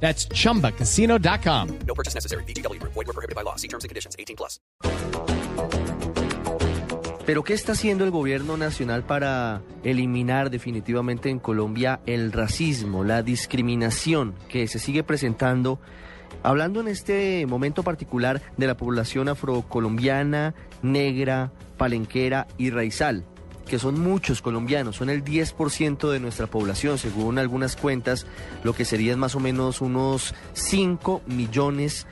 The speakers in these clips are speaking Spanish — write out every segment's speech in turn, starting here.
That's chumbacasino.com. No purchase necessary. BGW. Void were prohibited by law. See terms and conditions. 18 plus. Pero ¿qué está haciendo el gobierno nacional para eliminar definitivamente en Colombia el racismo, la discriminación que se sigue presentando? Hablando en este momento particular de la población afrocolombiana, negra, palenquera y raizal que son muchos colombianos, son el 10% de nuestra población, según algunas cuentas, lo que serían más o menos unos 5 millones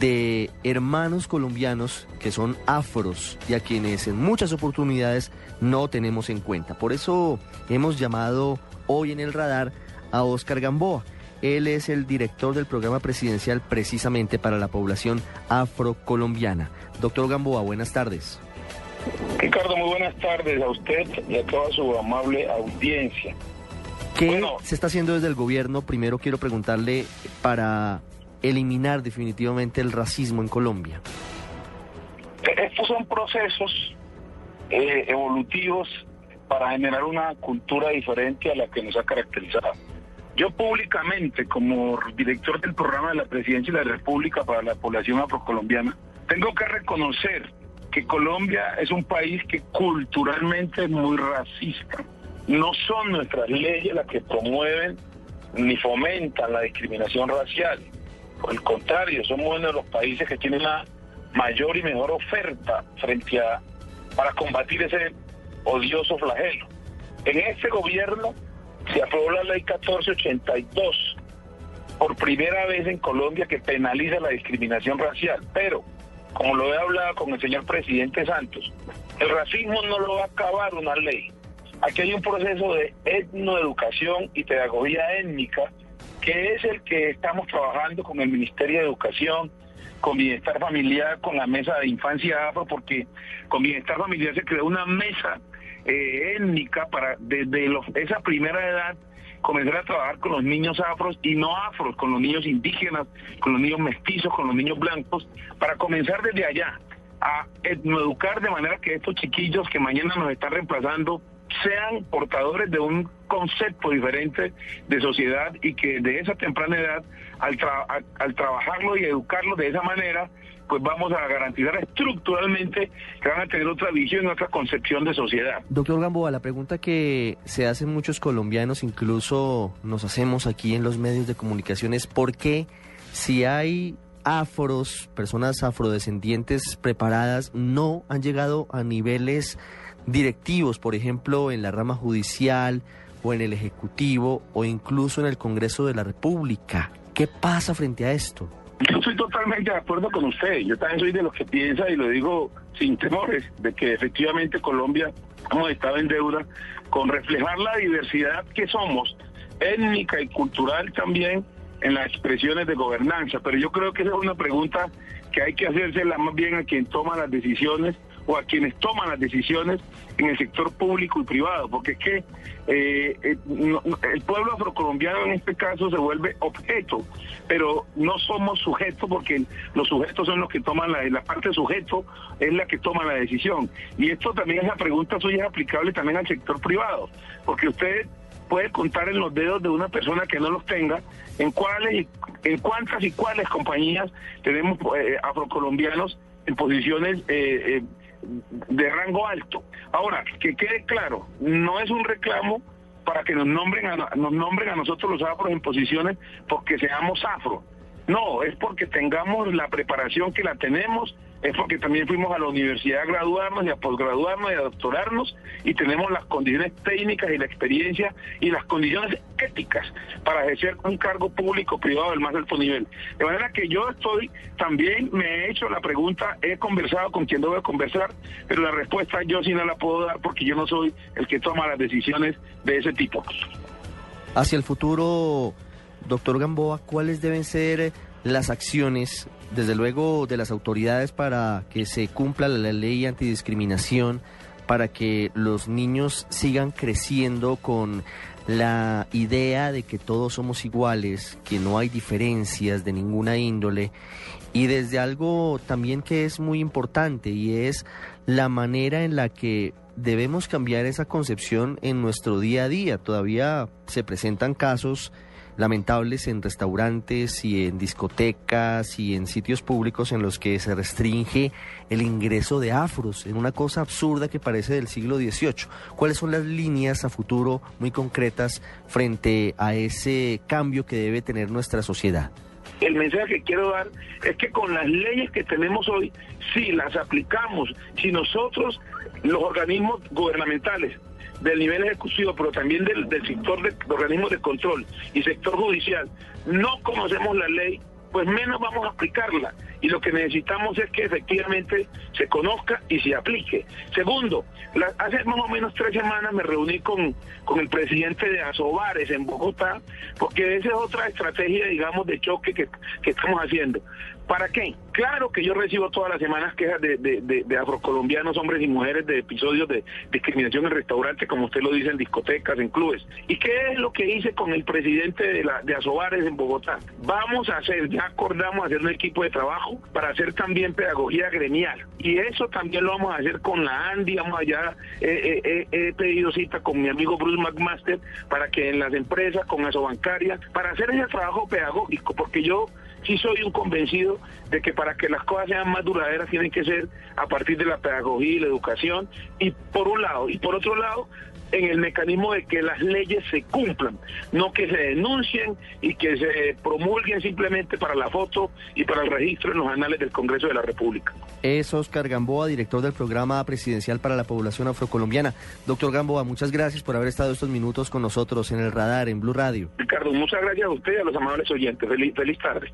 de hermanos colombianos que son afros y a quienes en muchas oportunidades no tenemos en cuenta. Por eso hemos llamado hoy en el radar a Oscar Gamboa. Él es el director del programa presidencial precisamente para la población afrocolombiana. Doctor Gamboa, buenas tardes. Ricardo, muy buenas tardes a usted y a toda su amable audiencia. ¿Qué Bueno. se está haciendo desde el gobierno? Primero quiero preguntarle para eliminar definitivamente el racismo en Colombia. Estos son procesos eh, evolutivos para generar una cultura diferente a la que nos ha caracterizado. Yo públicamente, como director del programa de la Presidencia de la República para la población afrocolombiana, tengo que reconocer que Colombia es un país que culturalmente es muy racista. No son nuestras leyes las que promueven ni fomentan la discriminación racial. Por el contrario, somos uno de los países que tiene la mayor y mejor oferta frente a para combatir ese odioso flagelo. En este gobierno se aprobó la ley 1482 por primera vez en Colombia que penaliza la discriminación racial, pero como lo he hablado con el señor presidente Santos, el racismo no lo va a acabar una ley. Aquí hay un proceso de etnoeducación y pedagogía étnica que es el que estamos trabajando con el Ministerio de Educación, con Bienestar Familiar, con la Mesa de Infancia Afro, porque con Bienestar Familiar se creó una mesa eh, étnica para desde los- esa primera edad comenzar a trabajar con los niños afros y no afros, con los niños indígenas, con los niños mestizos, con los niños blancos, para comenzar desde allá a etnoeducar de manera que estos chiquillos que mañana nos están reemplazando sean portadores de un concepto diferente de sociedad y que de esa temprana edad, al, tra- al- y educarlo de esa manera, pues vamos a garantizar estructuralmente que van a tener otra visión, otra concepción de sociedad. Doctor Gamboa, la pregunta que se hacen muchos colombianos, incluso nos hacemos aquí en los medios de comunicación, es por qué si hay afros, personas afrodescendientes preparadas, no han llegado a niveles directivos, por ejemplo, en la rama judicial o en el Ejecutivo o incluso en el Congreso de la República. ¿Qué pasa frente a esto? Yo estoy totalmente de acuerdo con usted. Yo también soy de los que piensa y lo digo sin temores de que efectivamente Colombia hemos estado en deuda con reflejar la diversidad que somos, étnica y cultural también en las expresiones de gobernanza. Pero yo creo que esa es una pregunta que hay que hacérsela más bien a quien toma las decisiones o a quienes toman las decisiones en el sector público y privado, porque es que eh, eh, el pueblo afrocolombiano en este caso se vuelve objeto, pero no somos sujetos porque los sujetos son los que toman la, la parte sujeto es la que toma la decisión. Y esto también esa pregunta suya es aplicable también al sector privado, porque usted puede contar en los dedos de una persona que no los tenga en cuáles en cuántas y cuáles compañías tenemos eh, afrocolombianos en posiciones de rango alto. Ahora, que quede claro, no es un reclamo para que nos nombren a, nos nombren a nosotros los afros en posiciones porque seamos afro. No, es porque tengamos la preparación que la tenemos, es porque también fuimos a la universidad a graduarnos y a posgraduarnos y a doctorarnos y tenemos las condiciones técnicas y la experiencia y las condiciones éticas para ejercer un cargo público privado del más alto nivel. De manera que yo estoy, también me he hecho la pregunta, he conversado con quien debo conversar, pero la respuesta yo sí no la puedo dar porque yo no soy el que toma las decisiones de ese tipo. Hacia el futuro, doctor Gamboa, ¿cuáles deben ser las acciones, desde luego, de las autoridades para que se cumpla la ley antidiscriminación, para que los niños sigan creciendo con la idea de que todos somos iguales, que no hay diferencias de ninguna índole, y desde algo también que es muy importante, y es la manera en la que debemos cambiar esa concepción en nuestro día a día. Todavía se presentan casos lamentables en restaurantes y en discotecas y en sitios públicos en los que se restringe el ingreso de afros, en una cosa absurda que parece del siglo XVIII. ¿Cuáles son las líneas a futuro muy concretas frente a ese cambio que debe tener nuestra sociedad? El mensaje que quiero dar es que con las leyes que tenemos hoy, si las aplicamos, si nosotros, los organismos gubernamentales, del nivel ejecutivo, pero también del, sector de, organismos de control y sector judicial, no conocemos la ley, pues menos vamos a aplicarla. Y lo que necesitamos es que efectivamente se conozca y se aplique. Segundo, hace más o menos tres semanas me reuní con, con el presidente de Asobares en Bogotá, porque esa es otra estrategia, digamos, de choque que, que estamos haciendo. ¿Para qué? Claro que yo recibo todas las semanas quejas de, de, afrocolombianos, hombres y mujeres, de episodios de discriminación en restaurantes, como usted lo dice, en discotecas, en clubes. ¿Y qué es lo que hice con el presidente de, la, de Asobares en Bogotá? Vamos a hacer, ya acordamos hacer un equipo de trabajo para hacer también pedagogía gremial. Y eso también lo vamos a hacer con la ANDI, vamos allá, he pedido cita con mi amigo Bruce McMaster para que en las empresas, con Asobancaria, para hacer ese trabajo pedagógico, porque yo sí soy un convencido de que para que las cosas sean más duraderas tienen que ser a partir de la pedagogía y la educación, y por un lado, y por otro lado, en el mecanismo de que las leyes se cumplan, no que se denuncien y que se promulguen simplemente para la foto y para el registro en los anales del Congreso de la República. Es Oscar Gamboa, director del programa presidencial para la población afrocolombiana. Doctor Gamboa, muchas gracias por haber estado estos minutos con nosotros en el radar, en Blue Radio. Ricardo, muchas gracias a usted y a los amables oyentes. Feliz, feliz tarde.